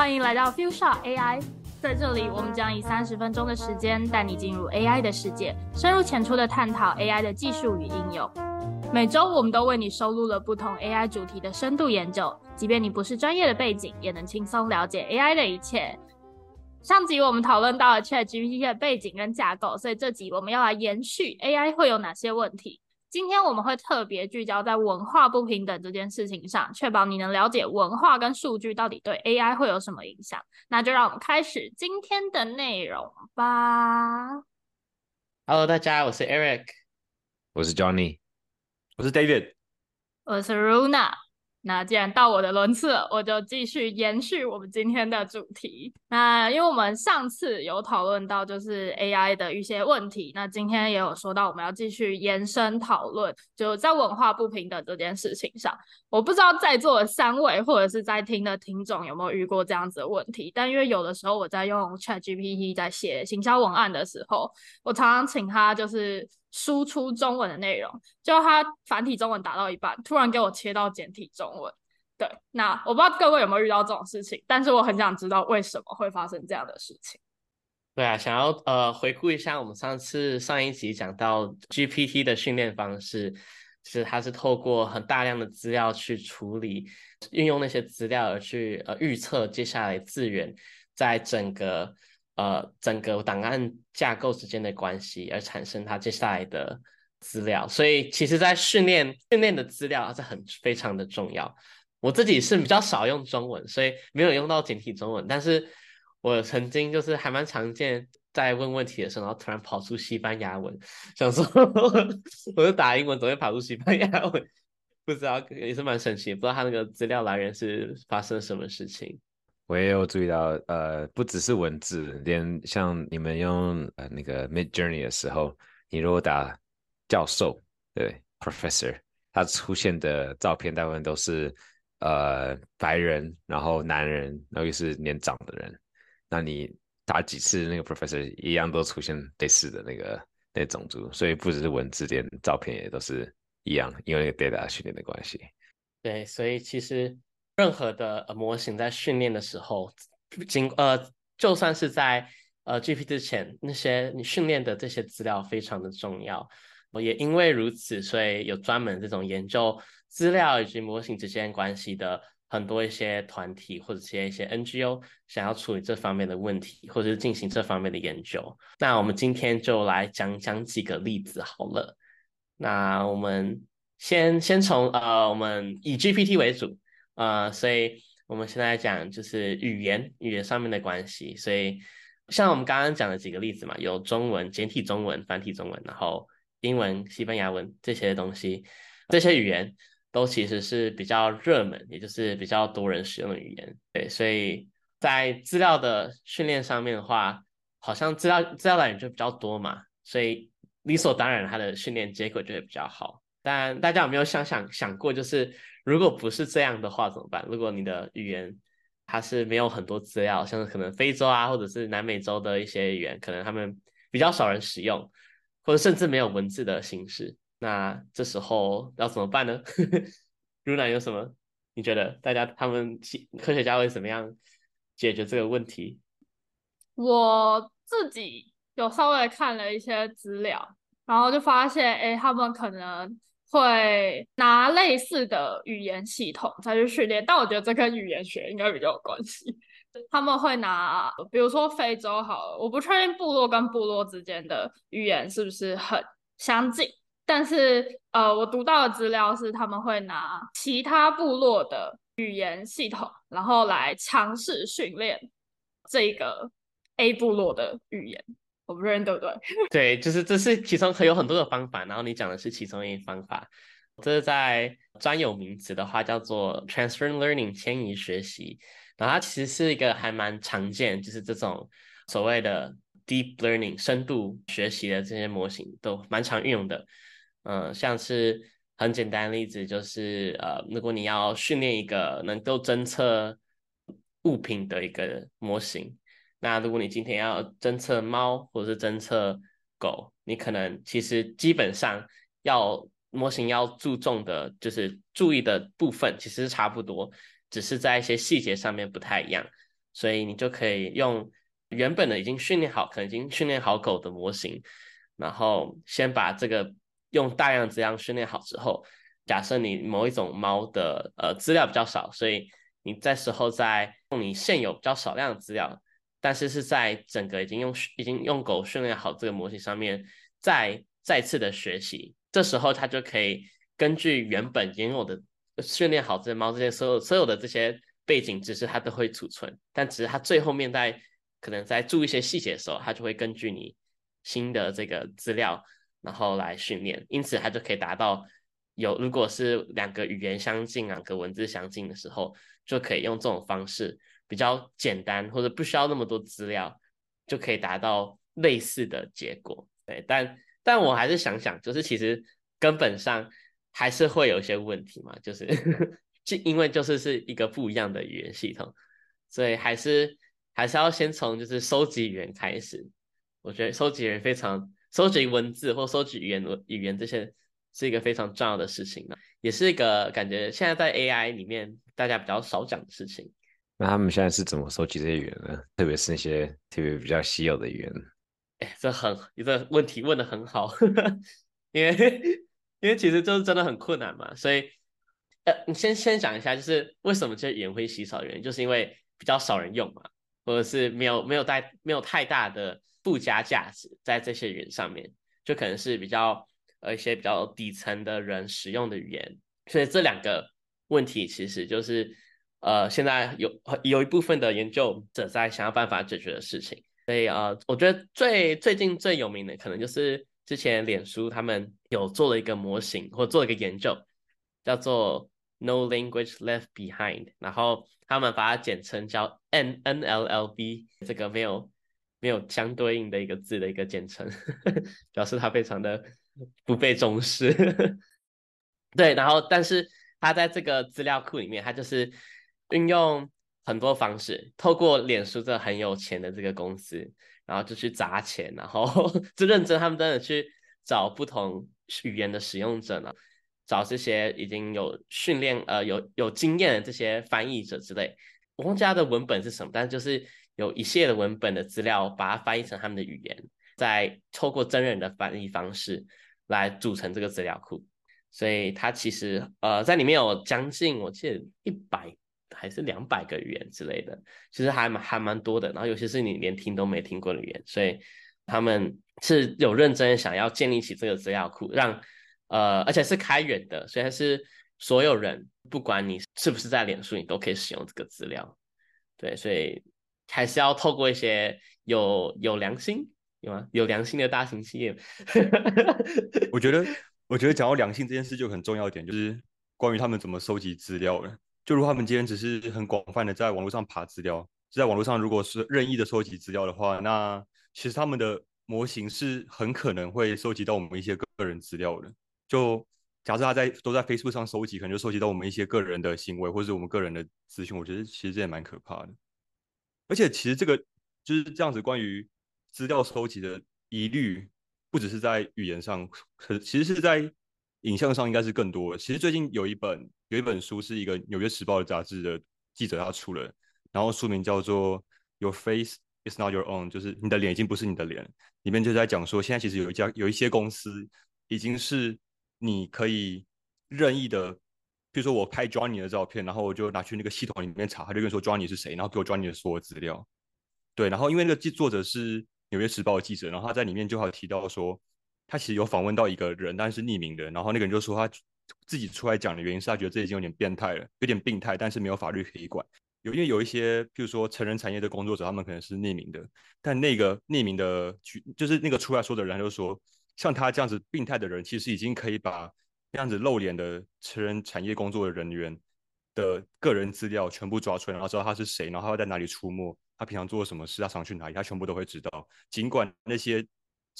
欢迎来到 Fuchsia AI，在这里我们将以三十分钟的时间带你进入 AI 的世界，深入浅出的探讨 AI 的技术与应用。每周我们都为你收录了不同 AI 主题的深度研究，即便你不是专业的背景，也能轻松了解 AI 的一切。上集我们讨论到了 ChatGPT 的背景跟架构，所以这集我们要来延续 AI 会有哪些问题。今天我们会特别聚焦在文化不平等这件事情上，确保你能了解文化跟数据到底对 AI 会有什么影响。那就让我们开始今天的内容吧。Hello，大家，我是 Eric。我是 Johnny，我是 David，我是 Runa。那既然到我的轮次，我就继续延续我们今天的主题。那因为我们上次有讨论到就是 AI 的一些问题，那今天也有说到我们要继续延伸讨论，就在文化不平等这件事情上。我不知道在座的三位或者是在听的听众有没有遇过这样子的问题，但因为有的时候我在用 ChatGPT 在写行销文案的时候，我常常请他就是输出中文的内容，就他繁体中文打到一半，突然给我切到简体中文。对，那我不知道各位有没有遇到这种事情，但是我很想知道为什么会发生这样的事情。对啊，想要呃回顾一下我们上次上一集讲到 GPT 的训练方式，就是它是透过很大量的资料去处理，运用那些资料而去呃预测接下来资源在整个呃整个档案架构之间的关系，而产生它接下来的资料。所以其实，在训练训练的资料是很非常的重要。我自己是比较少用中文，所以没有用到简体中文，但是我曾经就是还蛮常见，在问问题的时候，然后突然跑出西班牙文，想说 我就打英文，总会跑出西班牙文，不知道也是蛮神奇，不知道他那个资料来源是发生什么事情。我也有注意到，呃，不只是文字，连像你们用呃那个 Mid Journey 的时候，你如果打教授，对 Professor，他出现的照片大部分都是呃白人，然后男人，然后又是年长的人。那你打几次那个 Professor 一样都出现类似的那个那种族，所以不只是文字，连照片也都是一样，因为那个 data 训练的关系。对，所以其实任何的呃模型在训练的时候，经呃就算是在呃 GPT 之前，那些你训练的这些资料非常的重要。我也因为如此，所以有专门这种研究资料以及模型之间关系的很多一些团体或者是一些 NGO 想要处理这方面的问题，或者是进行这方面的研究。那我们今天就来讲讲几个例子好了。那我们先先从呃，我们以 GPT 为主，呃，所以我们现在讲就是语言语言上面的关系。所以像我们刚刚讲的几个例子嘛，有中文、简体中文、繁体中文，然后英文、西班牙文这些东西，这些语言都其实是比较热门，也就是比较多人使用的语言。对，所以在资料的训练上面的话，好像资料资料来源就比较多嘛，所以理所当然它的训练结果就会比较好。但大家有没有想想想过，就是如果不是这样的话怎么办？如果你的语言它是没有很多资料，像是可能非洲啊，或者是南美洲的一些语言，可能他们比较少人使用。或者甚至没有文字的形式，那这时候要怎么办呢？Runa 有什么？你觉得大家他们科学家会怎么样解决这个问题？我自己有稍微看了一些资料，然后就发现，哎，他们可能会拿类似的语言系统再去训练，但我觉得这跟语言学应该比较有关系。他们会拿，比如说非洲好了，我不确定部落跟部落之间的语言是不是很相近，但是呃，我读到的资料是他们会拿其他部落的语言系统，然后来尝试训练这个 A 部落的语言，我不认对不对？对，就是这是其中可有很多的方法，然后你讲的是其中一方法。这是在专有名词的话叫做 transfer learning 迁移学习。然后它其实是一个还蛮常见，就是这种所谓的 deep learning 深度学习的这些模型都蛮常运用的。嗯，像是很简单的例子就是呃，如果你要训练一个能够侦测物品的一个模型，那如果你今天要侦测猫或者是侦测狗，你可能其实基本上要模型要注重的就是注意的部分其实是差不多。只是在一些细节上面不太一样，所以你就可以用原本的已经训练好，可能已经训练好狗的模型，然后先把这个用大量资料训练好之后，假设你某一种猫的呃资料比较少，所以你在时候在用你现有比较少量的资料，但是是在整个已经用已经用狗训练好这个模型上面再再次的学习，这时候它就可以根据原本拥有的训练好这些猫这些所有所有的这些。背景知识它都会储存，但只是它最后面在可能在注意一些细节的时候，它就会根据你新的这个资料，然后来训练，因此它就可以达到有如果是两个语言相近、两个文字相近的时候，就可以用这种方式比较简单或者不需要那么多资料，就可以达到类似的结果。对，但但我还是想想，就是其实根本上还是会有一些问题嘛，就是。就因为就是是一个不一样的语言系统，所以还是还是要先从就是收集语言开始。我觉得收集语言非常收集文字或收集语言语言这些是一个非常重要的事情呢，也是一个感觉现在在 AI 里面大家比较少讲的事情。那他们现在是怎么收集这些语言呢？特别是那些特别比较稀有的语言？哎，这很一个问题问的很好，因为因为其实就是真的很困难嘛，所以。呃，你先先讲一下，就是为什么这语言会稀少的原因，就是因为比较少人用嘛，或者是没有没有带没有太大的附加价值在这些语言上面，就可能是比较呃一些比较底层的人使用的语言，所以这两个问题其实就是呃现在有有一部分的研究者在想要办法解决的事情。所以呃，我觉得最最近最有名的可能就是之前脸书他们有做了一个模型或做了一个研究。叫做 No Language Left Behind，然后他们把它简称叫 N N L L B，这个没有没有相对应的一个字的一个简称，表示它非常的不被重视。对，然后但是它在这个资料库里面，它就是运用很多方式，透过脸书这很有钱的这个公司，然后就去砸钱，然后 就认真他们真的去找不同语言的使用者呢。找这些已经有训练呃有有经验的这些翻译者之类，我忘记他的文本是什么，但就是有一系列的文本的资料，把它翻译成他们的语言，再透过真人的翻译方式来组成这个资料库。所以它其实呃在里面有将近我记得一百还是两百个语言之类的，其实还蛮还蛮多的。然后尤其是你连听都没听过的语言，所以他们是有认真想要建立起这个资料库，让。呃，而且是开源的，所以是所有人，不管你是不是在脸书，你都可以使用这个资料。对，所以还是要透过一些有有良心，有吗？有良心的大型企业。我觉得，我觉得讲到良心这件事就很重要一点，就是关于他们怎么收集资料了。就如他们今天只是很广泛的在网络上爬资料，就在网络上如果是任意的收集资料的话，那其实他们的模型是很可能会收集到我们一些个人资料的。就假设他在都在 Facebook 上收集，可能就收集到我们一些个人的行为，或者是我们个人的资讯。我觉得其实这也蛮可怕的。而且其实这个就是这样子，关于资料收集的疑虑，不只是在语言上，可其实是在影像上应该是更多的。其实最近有一本有一本书是一个纽约时报的杂志的记者他出了，然后书名叫做《Your Face Is Not Your Own》，就是你的脸已经不是你的脸。里面就在讲说，现在其实有一家有一些公司已经是。你可以任意的，比如说我拍 Johnny 的照片，然后我就拿去那个系统里面查，他就跟说 Johnny 是谁，然后给我 Johnny 的所有资料。对，然后因为那个记作者是纽约时报的记者，然后他在里面就好提到说，他其实有访问到一个人，但是匿名的，然后那个人就说他自己出来讲的原因是他觉得这已经有点变态了，有点病态，但是没有法律可以管。有因为有一些，譬如说成人产业的工作者，他们可能是匿名的，但那个匿名的，就是那个出来说的人，他就说。像他这样子病态的人，其实已经可以把这样子露脸的成人产业工作的人员的个人资料全部抓出来，然后知道他是谁，然后他在哪里出没，他平常做什么事，他常去哪里，他全部都会知道。尽管那些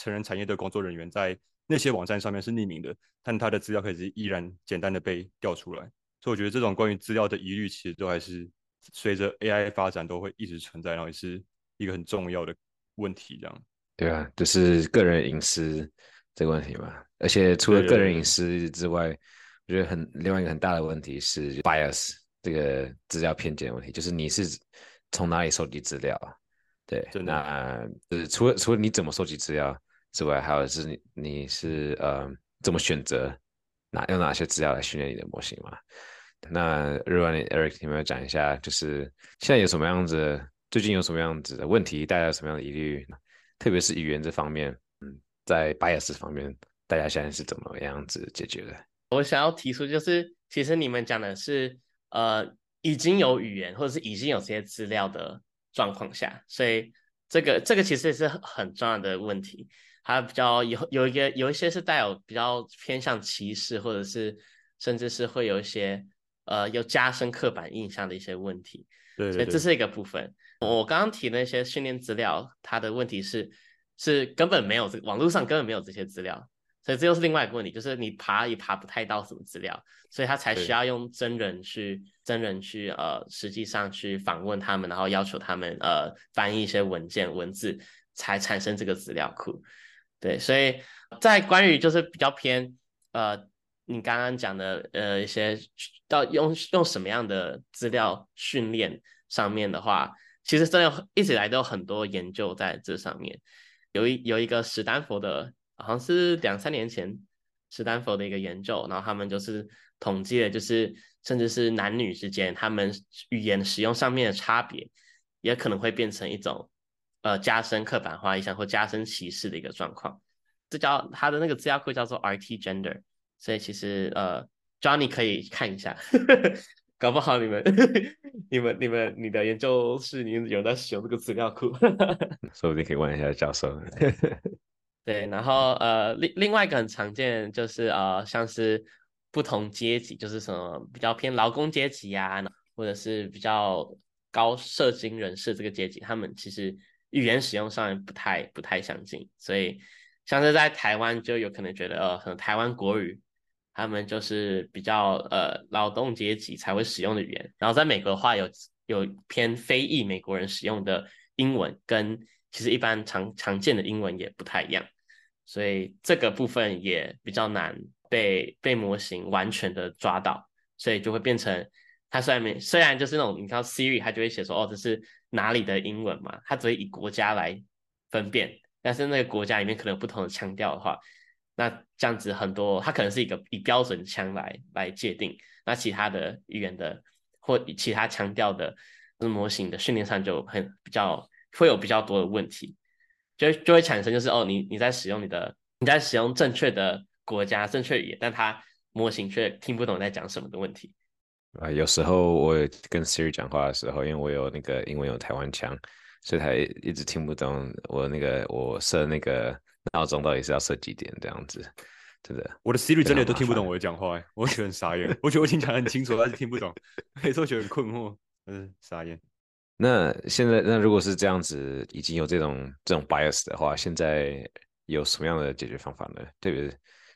成人产业的工作人员在那些网站上面是匿名的，但他的资料可以依然简单的被调出来。所以我觉得这种关于资料的疑虑，其实都还是随着 AI 发展都会一直存在，然后也是一个很重要的问题，这样。对啊，就是个人隐私这个问题嘛。而且除了个人隐私之外，我觉得很另外一个很大的问题是 bias 这个资料偏见问题，就是你是从哪里收集资料。对，那呃，除了除了你怎么收集资料之外，还有是你你是呃怎么选择哪用哪些资料来训练你的模型嘛？那如果你 Eric，你们要讲一下，就是现在有什么样子，最近有什么样子的问题，大家有什么样的疑虑，特别是语言这方面，嗯，在 bias 方面，大家现在是怎么样子解决的？我想要提出就是，其实你们讲的是呃已经有语言或者是已经有这些资料的状况下，所以这个这个其实也是很重要的问题。它比较有有一个有一些是带有比较偏向歧视，或者是甚至是会有一些呃有加深刻板印象的一些问题。对对对，所以这是一个部分。我刚刚提那些训练资料，它的问题是是根本没有这个网络上根本没有这些资料，所以这又是另外一个问题，就是你爬也爬不太到什么资料，所以他才需要用真人去真人去呃实际上去访问他们，然后要求他们呃翻译一些文件文字，才产生这个资料库。对，所以在关于就是比较偏呃，你刚刚讲的呃一些到用用什么样的资料训练上面的话，其实真的一直以来都有很多研究在这上面。有一有一个史丹佛的，好像是两三年前史丹佛的一个研究，然后他们就是统计了，就是甚至是男女之间他们语言使用上面的差别，也可能会变成一种呃加深刻板化印象或加深歧视的一个状况。这叫它的那个资料库叫做 RT Gender，所以其实呃 Johnny 可以看一下，搞不好你们 你们你们你的研究室你有在使用这个资料库。说不定可以问一下教授。对，然后呃，另另外一个很常见就是呃，像是不同阶级，就是什么比较偏劳工阶级呀、或者是比较高社经人士这个阶级，他们其实语言使用上不太不太相近，所以像是在台湾就有可能觉得呃，可能台湾国语他们就是比较呃劳动阶级才会使用的语言，然后在美国的话有有偏非裔美国人使用的英文，跟其实一般常常见的英文也不太一样，所以这个部分也比较难被被模型完全的抓到，所以就会变成它虽然没虽然就是那种你看到 Siri 它就会写说哦这是哪里的英文嘛，它只会以国家来分辨，但是那个国家里面可能有不同的腔调的话，那这样子很多它可能是一个以标准腔来来界定，那其他的语言的或其他腔调的模型的训练上就很比较会有比较多的问题，就就会产生就是哦你你在使用你的你在使用正确的国家正确语言，但它模型却听不懂在讲什么的问题。啊，有时候我跟 Siri 讲话的时候，因为我有那个英文有台湾腔，所以他一直听不懂我那个我设那个闹钟到底是要设几点这样子，真的。我的 Siri 真的都听不懂我的讲话、欸，我觉得很傻眼。我觉得我已经讲得很清楚，但是听不懂，有时候觉得很困惑，嗯，傻眼。那现在那如果是这样子，已经有这种这种 bias 的话，现在有什么样的解决方法呢？特别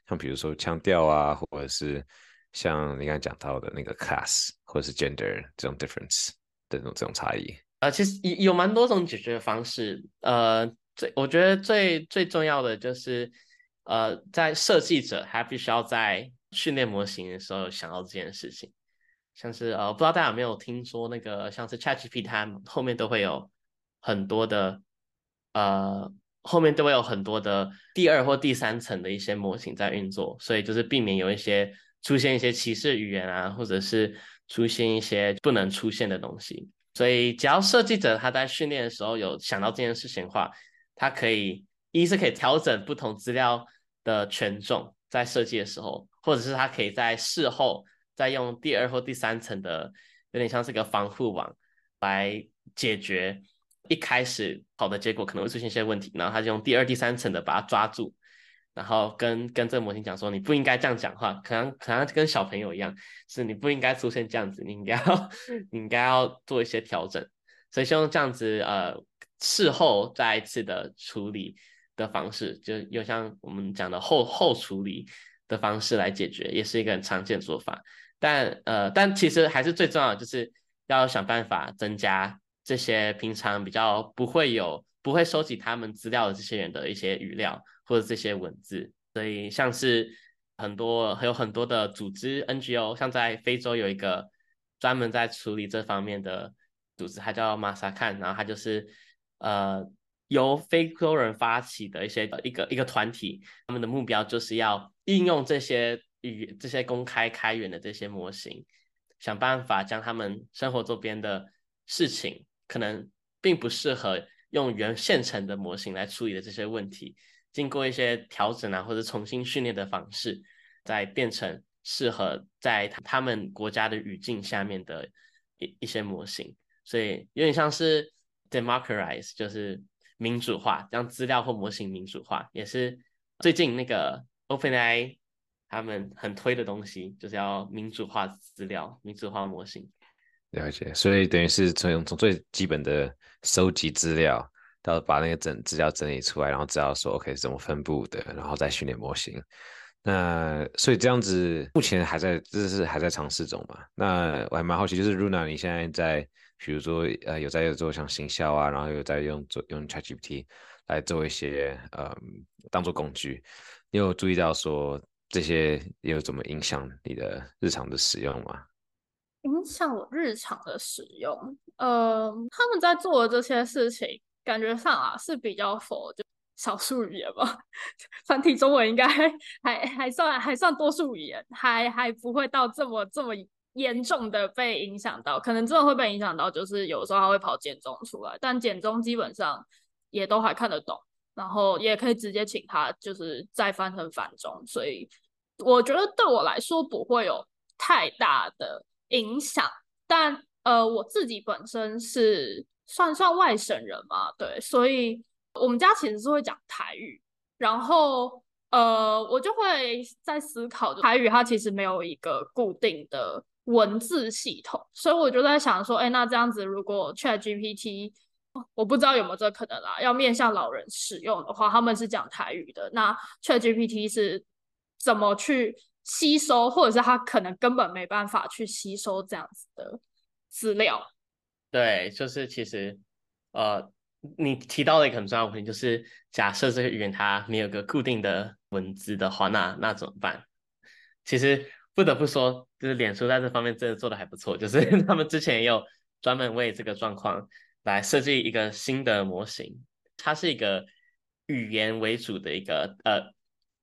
像比如说腔调啊，或者是像你刚才讲到的那个 class 或者是 gender 这种 difference 的这种这种差异。呃，其实有有蛮多种解决方式。呃，最我觉得最最重要的就是，呃，在设计者他必须要在训练模型的时候想到这件事情。像是呃，不知道大家有没有听说那个像是 ChatGPT，它后面都会有很多的呃，后面都会有很多的第二或第三层的一些模型在运作，所以就是避免有一些出现一些歧视语言啊，或者是出现一些不能出现的东西。所以只要设计者他在训练的时候有想到这件事情的话，他可以一是可以调整不同资料的权重在设计的时候，或者是他可以在事后再用第二或第三层的，有点像是个防护网来解决一开始好的结果可能会出现一些问题，然后他就用第二、第三层的把它抓住，然后跟跟这个模型讲说你不应该这样讲话，可能可能跟小朋友一样，是你不应该出现这样子，你应该要 你应该要做一些调整，所以希望这样子呃事后再一次的处理的方式，就又像我们讲的后后处理的方式来解决，也是一个很常见的做法。但呃，但其实还是最重要，就是要想办法增加这些平常比较不会有、不会收集他们资料的这些人的一些语料或者这些文字。所以像是很多还有很多的组织 NGO，像在非洲有一个专门在处理这方面的组织，它叫 Masakan，，然后它就是呃由非洲人发起的一些一个一个团体，他们的目标就是要应用这些语这些公开开源的这些模型，想办法将他们生活周边的事情，可能并不适合用原现成的模型来处理的这些问题，经过一些调整啊或者重新训练的方式，再变成适合在他们国家的语境下面的一一些模型。所以有点像是 democratize，就是民主化，让资料或模型民主化，也是最近那个 OpenAI 他们很推的东西，就是要民主化资料、民主化模型。了解，所以等于是从从最基本的收集资料，到把那个整资料整理出来，然后知道说 OK 怎么分布的，然后再训练模型。那所以这样子目前还在，这是还在尝试中嘛？那我还蛮好奇，就是 Runa 你现在在。比如说，呃，有在做像行销啊，然后有在用做用 ChatGPT 来做一些，呃，当做工具。你有注意到说这些有怎么影响你的日常的使用吗？影响我日常的使用，呃，他们在做的这些事情，感觉上啊是比较否就少数语言吧，繁体中文应该还还算还算多数语言，还还不会到这么这么。严重的被影响到，可能真的会被影响到，就是有时候它会跑简中出来，但简中基本上也都还看得懂，然后也可以直接请他就是再翻成繁中，所以我觉得对我来说不会有太大的影响。但呃，我自己本身是算算外省人嘛，对，所以我们家其实是会讲台语，然后呃，我就会在思考，台语它其实没有一个固定的。文字系统，所以我就在想说，哎，那这样子，如果 Chat GPT，我不知道有没有这可能啦，要面向老人使用的话，他们是讲台语的，那 Chat GPT 是怎么去吸收，或者是他可能根本没办法去吸收这样子的资料？对，就是其实，呃，你提到了一个很重要的问题，就是假设这个语言它没有个固定的文字的话，那那怎么办？其实。不得不说，就是脸书在这方面真的做的还不错。就是 他们之前也有专门为这个状况来设计一个新的模型，它是一个语言为主的一个呃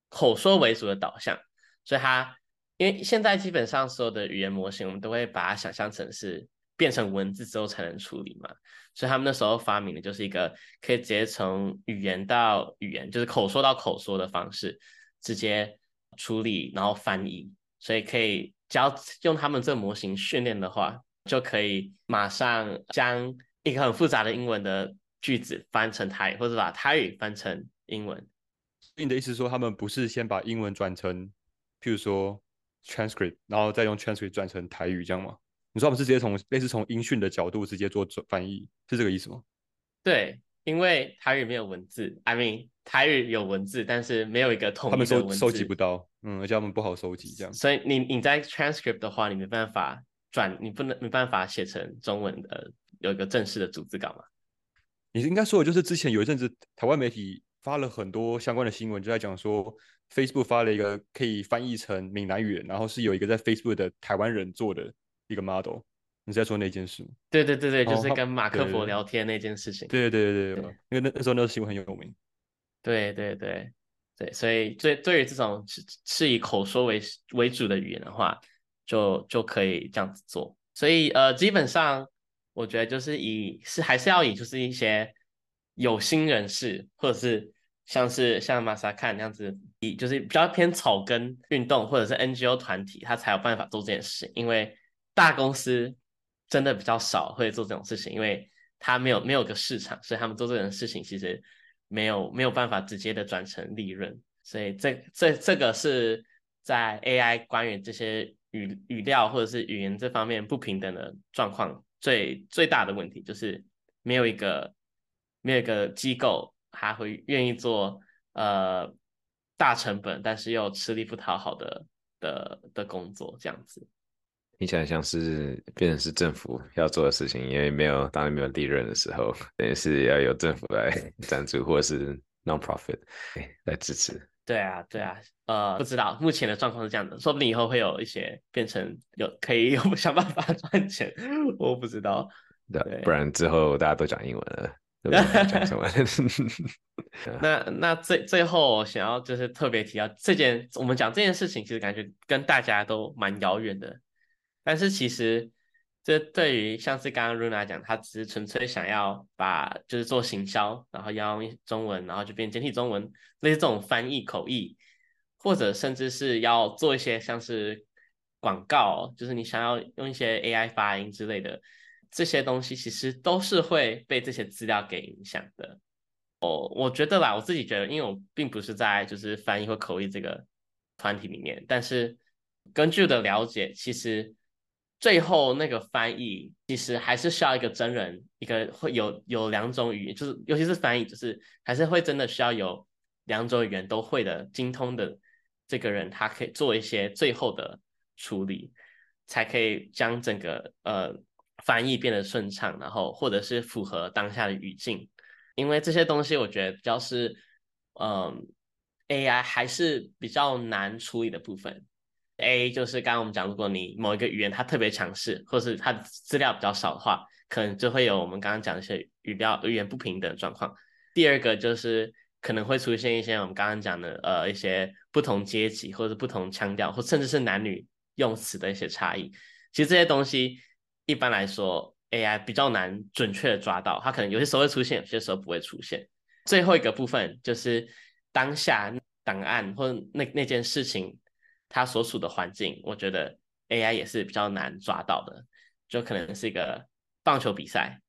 口说为主的导向。所以它因为现在基本上所有的语言模型，我们都会把它想象成是变成文字之后才能处理嘛。所以他们那时候发明的就是一个可以直接从语言到语言，就是口说到口说的方式，直接处理然后翻译。所以可以教用他们这个模型训练的话，就可以马上将一个很复杂的英文的句子翻成台语，或者把台语翻成英文。你的意思说，他们不是先把英文转成，譬如说 transcript，然后再用 transcript 转成台语这样吗？你说他们是直接从类似从音讯的角度直接做转翻译，是这个意思吗？对，因为台语没有文字，I mean。台语有文字，但是没有一个统一的文字，他们收收集不到，嗯，而且他们不好收集，这样。所以你你在 transcript 的话，你没办法转，你不能没办法写成中文的，有一个正式的组织稿嘛？你应该说的就是之前有一阵子台湾媒体发了很多相关的新闻，就在讲说 Facebook 发了一个可以翻译成闽南语，然后是有一个在 Facebook 的台湾人做的一个 model。你在说那件事吗？对对对对，就是跟马克佛聊天那件事情。对对对对，因为那那时候那个新闻很有名。对对对对，所以对对于这种是是以口说为为主的语言的话，就就可以这样子做。所以呃，基本上我觉得就是以是还是要以就是一些有心人士，或者是像是像马萨看那样子，以就是比较偏草根运动或者是 NGO 团体，他才有办法做这件事。因为大公司真的比较少会做这种事情，因为他没有没有个市场，所以他们做这种事情其实。没有没有办法直接的转成利润，所以这这这个是在 AI 关于这些语语料或者是语言这方面不平等的状况最最大的问题，就是没有一个没有一个机构还会愿意做呃大成本但是又吃力不讨好的的的工作这样子。听起来像是变成是政府要做的事情，因为没有当然没有利润的时候，等于是要有政府来 赞助或者是 non-profit 来支持。对啊，对啊，呃，不知道目前的状况是这样的，说不定以后会有一些变成有可以 有想办法赚钱，我不知道。对对，不然之后大家都讲英文了？那那最最后想要就是特别提到这件，我们讲这件事情，其实感觉跟大家都蛮遥远的，但是其实这对于像是刚刚 Runa 讲，他只是纯粹想要把就是做行销，然后要用中文，然后就变简体中文，类似这种翻译口译，或者甚至是要做一些像是广告，就是你想要用一些 AI 发音之类的。这些东西其实都是会被这些资料给影响的。哦，我觉得吧，我自己觉得，因为我并不是在就是翻译或口译这个团体里面，但是根据的了解，其实最后那个翻译其实还是需要一个真人，一个会有有两种语言，就是尤其是翻译，就是还是会真的需要有两种语言都会的精通的这个人，他可以做一些最后的处理，才可以将整个呃。翻译变得顺畅，然后或者是符合当下的语境，因为这些东西我觉得比较是，嗯，AI 还是比较难处理的部分。A 就是刚刚我们讲，如果你某一个语言它特别强势，或是它的资料比较少的话，可能就会有我们刚刚讲一些语料语言不平等状况。第二个就是可能会出现一些我们刚刚讲的呃一些不同阶级或者不同腔调，或甚至是男女用词的一些差异。其实这些东西。一般来说，AI 比较难准确的抓到，它可能有些时候会出现，有些时候不会出现。最后一个部分就是当下档案或那那件事情它所属的环境，我觉得 AI 也是比较难抓到的。就可能是一个棒球比赛，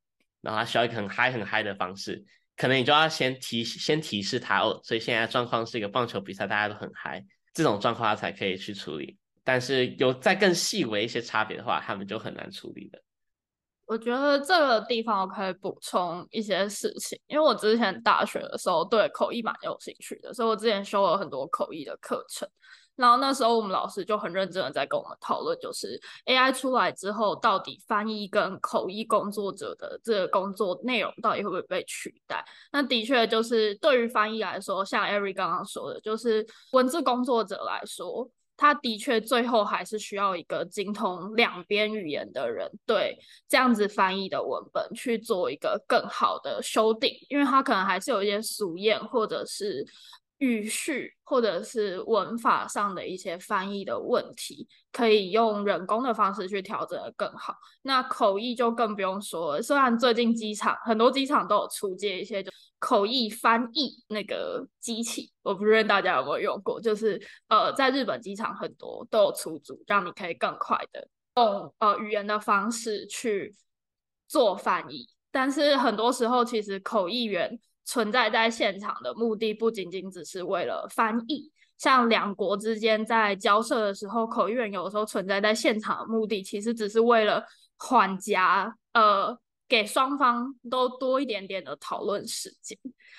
然后他需要一个很嗨很嗨的方式，可能你就要先提先提示它哦，所以现在状况是一个棒球比赛，大家都很嗨，这种状况它才可以去处理。但是有再更细微一些差别的话，他们就很难处理的。我觉得这个地方我可以补充一些事情，因为我之前大学的时候对口译蛮有兴趣的，所以我之前修了很多口译的课程。然后那时候我们老师就很认真的在跟我们讨论，就是 AI 出来之后，到底翻译跟口译工作者的这个工作内容到底会不会被取代？那的确就是对于翻译来说，像 Eric 刚刚说的，就是文字工作者来说。他的确最后还是需要一个精通两边语言的人，对这样子翻译的文本去做一个更好的修订，因为他可能还是有一些俗谚或者是语序或者是文法上的一些翻译的问题，可以用人工的方式去调整的更好。那口译就更不用说了，虽然最近机场很多机场都有出借一些就。口译翻译那个机器，我不知道大家有没有用过，就是呃，在日本机场很多都有出租，让你可以更快的用呃语言的方式去做翻译。但是很多时候，其实口译员存在在现场的目的不仅仅只是为了翻译，像两国之间在交涉的时候，口译员有的时候存在在现场的目的，其实只是为了缓夹呃。给双方都多一点点的讨论时间，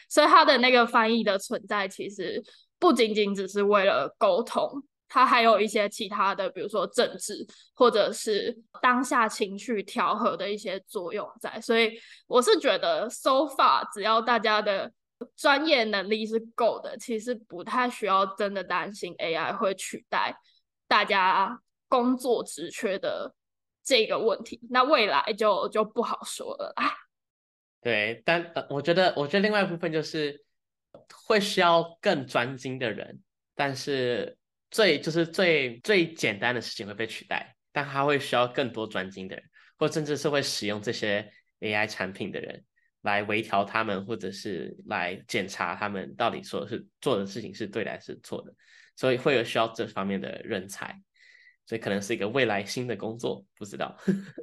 所以他的那个翻译的存在，其实不仅仅只是为了沟通，它还有一些其他的，比如说政治或者是当下情绪调和的一些作用在。所以我是觉得，so far 只要大家的专业能力是够的，其实不太需要真的担心 AI 会取代大家工作职缺的。这个问题，那未来就就不好说了啊。对，但，我觉得，我觉得另外一部分就是会需要更专精的人，但是最就是最最简单的事情会被取代，但他会需要更多专精的人，或甚至是会使用这些 AI 产品的人来微调他们，或者是来检查他们到底说是做的事情是对的还是错的，所以会有需要这方面的人才。所以可能是一个未来新的工作，不知道。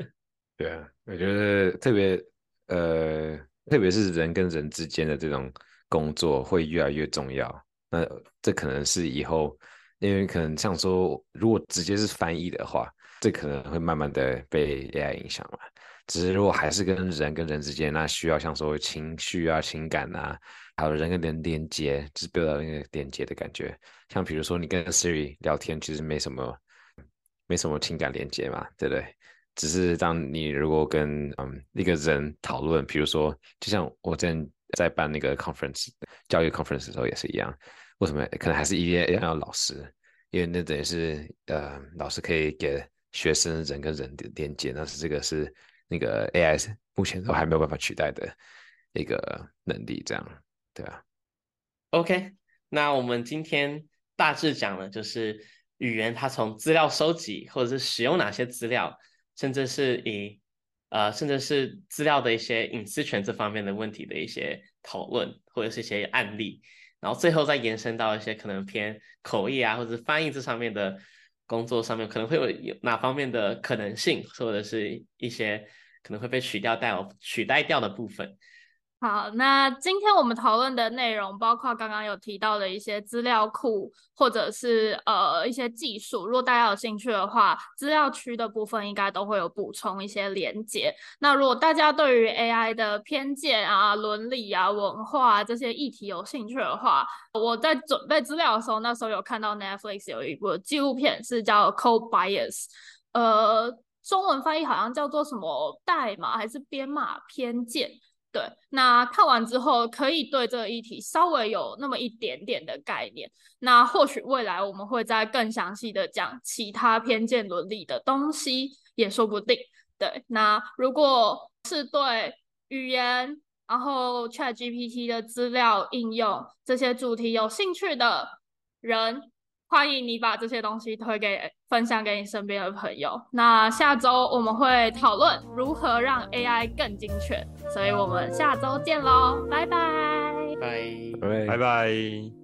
对啊，我觉得特别呃，特别是人跟人之间的这种工作会越来越重要。那这可能是以后，因为可能像说，如果直接是翻译的话，这可能会慢慢的被 AI 影响嘛。只是如果还是跟人跟人之间，那需要像说情绪啊、情感啊，还有人跟人连接，就是 build 那个连接的感觉。像比如说你跟 Siri 聊天，其实没什么。没什么情感连接嘛，对不对？只是当你如果跟嗯一个人讨论，比如说，就像我之前在办那个 conference 教育 conference 的时候也是一样，为什么可能还是一定要老师？因为那等于是呃老师可以给学生人跟人的连接，但是这个是那个 AI 目前都还没有办法取代的一个能力，这样对啊。OK，那我们今天大致讲了，就是语言它从资料收集，或者是使用哪些资料，甚至是以呃，甚至是资料的一些隐私权这方面的问题的一些讨论，或者是一些案例，然后最后再延伸到一些可能偏口译啊，或者翻译这上面的工作上面，可能会有有哪方面的可能性，或者是一些可能会被取掉掉取代掉的部分。好，那今天我们讨论的内容包括刚刚有提到的一些资料库，或者是呃一些技术。如果大家有兴趣的话，资料区的部分应该都会有补充一些连接。那如果大家对于 AI 的偏见啊、伦理啊、文化啊这些议题有兴趣的话，我在准备资料的时候，那时候有看到 Netflix 有一部纪录片是叫《Code Bias》，呃，中文翻译好像叫做什么代码还是编码偏见。对，那看完之后可以对这个议题稍微有那么一点点的概念。那或许未来我们会再更详细的讲其他偏见伦理的东西，也说不定。对，那如果是对语言，然后 ChatGPT 的资料应用这些主题有兴趣的人，欢迎你把这些东西推给分享给你身边的朋友。那下周我们会讨论如何让 AI 更精确，所以我们下周见喽，拜拜。拜。拜拜拜。